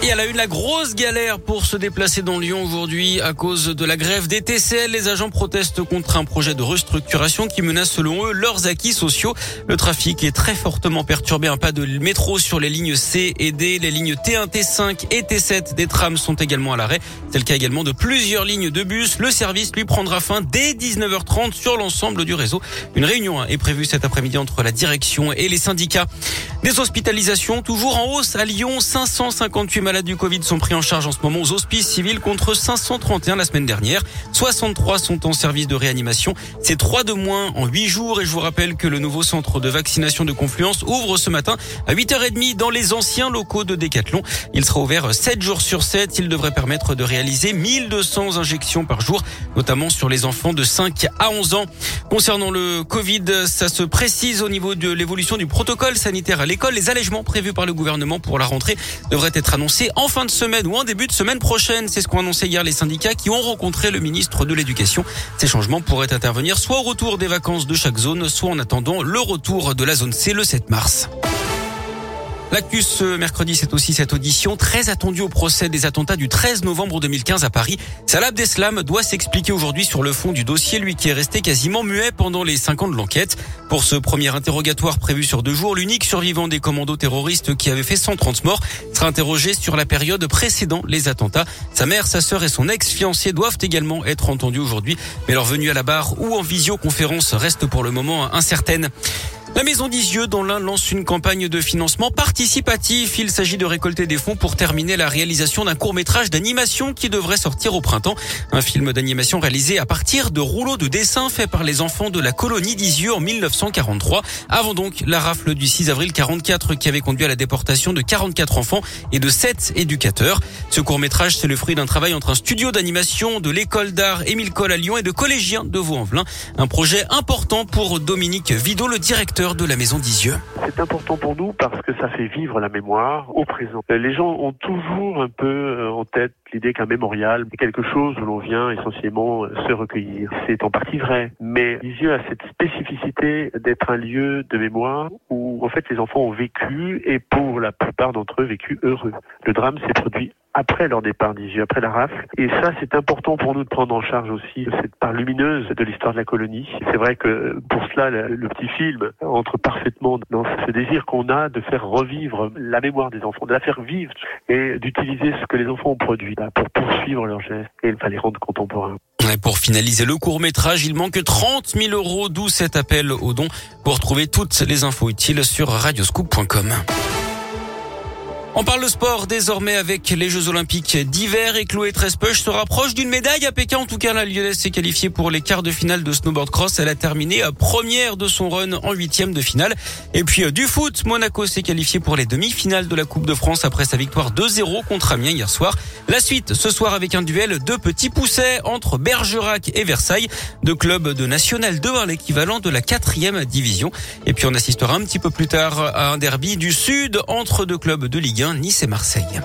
Et elle a eu la grosse galère pour se déplacer dans Lyon aujourd'hui à cause de la grève des TCL. Les agents protestent contre un projet de restructuration qui menace selon eux leurs acquis sociaux. Le trafic est très fortement perturbé. Un pas de métro sur les lignes C et D. Les lignes T1, T5 et T7 des trams sont également à l'arrêt. C'est le cas également de plusieurs lignes de bus. Le service lui prendra fin dès 19h30 sur l'ensemble du réseau. Une réunion est prévue cet après-midi entre la direction et les syndicats. Des hospitalisations toujours en hausse à Lyon. 558 malades du Covid sont pris en charge en ce moment aux hospices civils contre 531 la semaine dernière. 63 sont en service de réanimation. C'est 3 de moins en 8 jours et je vous rappelle que le nouveau centre de vaccination de Confluence ouvre ce matin à 8h30 dans les anciens locaux de Décathlon. Il sera ouvert 7 jours sur 7. Il devrait permettre de réaliser 1200 injections par jour, notamment sur les enfants de 5 à 11 ans. Concernant le Covid, ça se précise au niveau de l'évolution du protocole sanitaire à l'école. Les allègements prévus par le gouvernement pour la rentrée devraient être annoncés en fin de semaine ou en début de semaine prochaine. C'est ce qu'ont annoncé hier les syndicats qui ont rencontré le ministre de l'Éducation. Ces changements pourraient intervenir soit au retour des vacances de chaque zone, soit en attendant le retour de la zone C le 7 mars. L'actu ce mercredi, c'est aussi cette audition très attendue au procès des attentats du 13 novembre 2015 à Paris. Salah Abdeslam doit s'expliquer aujourd'hui sur le fond du dossier, lui qui est resté quasiment muet pendant les cinq ans de l'enquête. Pour ce premier interrogatoire prévu sur deux jours, l'unique survivant des commandos terroristes qui avait fait 130 morts sera interrogé sur la période précédant les attentats. Sa mère, sa sœur et son ex-fiancé doivent également être entendus aujourd'hui, mais leur venue à la barre ou en visioconférence reste pour le moment incertaine. La Maison d'Isieux, dont l'un lance une campagne de financement participatif. Il s'agit de récolter des fonds pour terminer la réalisation d'un court métrage d'animation qui devrait sortir au printemps. Un film d'animation réalisé à partir de rouleaux de dessins faits par les enfants de la colonie d'Isieux en 1943. Avant donc la rafle du 6 avril 44 qui avait conduit à la déportation de 44 enfants et de 7 éducateurs. Ce court métrage, c'est le fruit d'un travail entre un studio d'animation de l'école d'art Émile Cole à Lyon et de collégiens de Vaux-en-Velin. Un projet important pour Dominique Vidot, le directeur de la maison d'Isieux. C'est important pour nous parce que ça fait vivre la mémoire au présent. Les gens ont toujours un peu euh, en tête l'idée qu'un mémorial est quelque chose où l'on vient essentiellement euh, se recueillir. C'est en partie vrai, mais Lisieux a cette spécificité d'être un lieu de mémoire où en fait les enfants ont vécu et pour la plupart d'entre eux vécu heureux. Le drame s'est produit après leur départ d'Isieux, après la rafle. Et ça, c'est important pour nous de prendre en charge aussi cette part lumineuse de l'histoire de la colonie. C'est vrai que pour cela, le, petit film entre parfaitement dans ce désir qu'on a de faire revivre la mémoire des enfants, de la faire vivre et d'utiliser ce que les enfants ont produit pour poursuivre leurs gestes et les rendre contemporains. Pour finaliser le court métrage, il manque 30 000 euros, d'où cet appel au don pour trouver toutes les infos utiles sur radioscoop.com. On parle de sport désormais avec les Jeux Olympiques d'hiver et Chloé Trespeuch se rapproche d'une médaille à Pékin. En tout cas, la Lyonnaise s'est qualifiée pour les quarts de finale de snowboard cross. Elle a terminé première de son run en huitième de finale. Et puis euh, du foot, Monaco s'est qualifié pour les demi-finales de la Coupe de France après sa victoire 2-0 contre Amiens hier soir. La suite ce soir avec un duel de petits poussets entre Bergerac et Versailles, deux clubs de National 2, l'équivalent de la quatrième division. Et puis on assistera un petit peu plus tard à un derby du Sud entre deux clubs de Ligue 1. Nice et Marseille.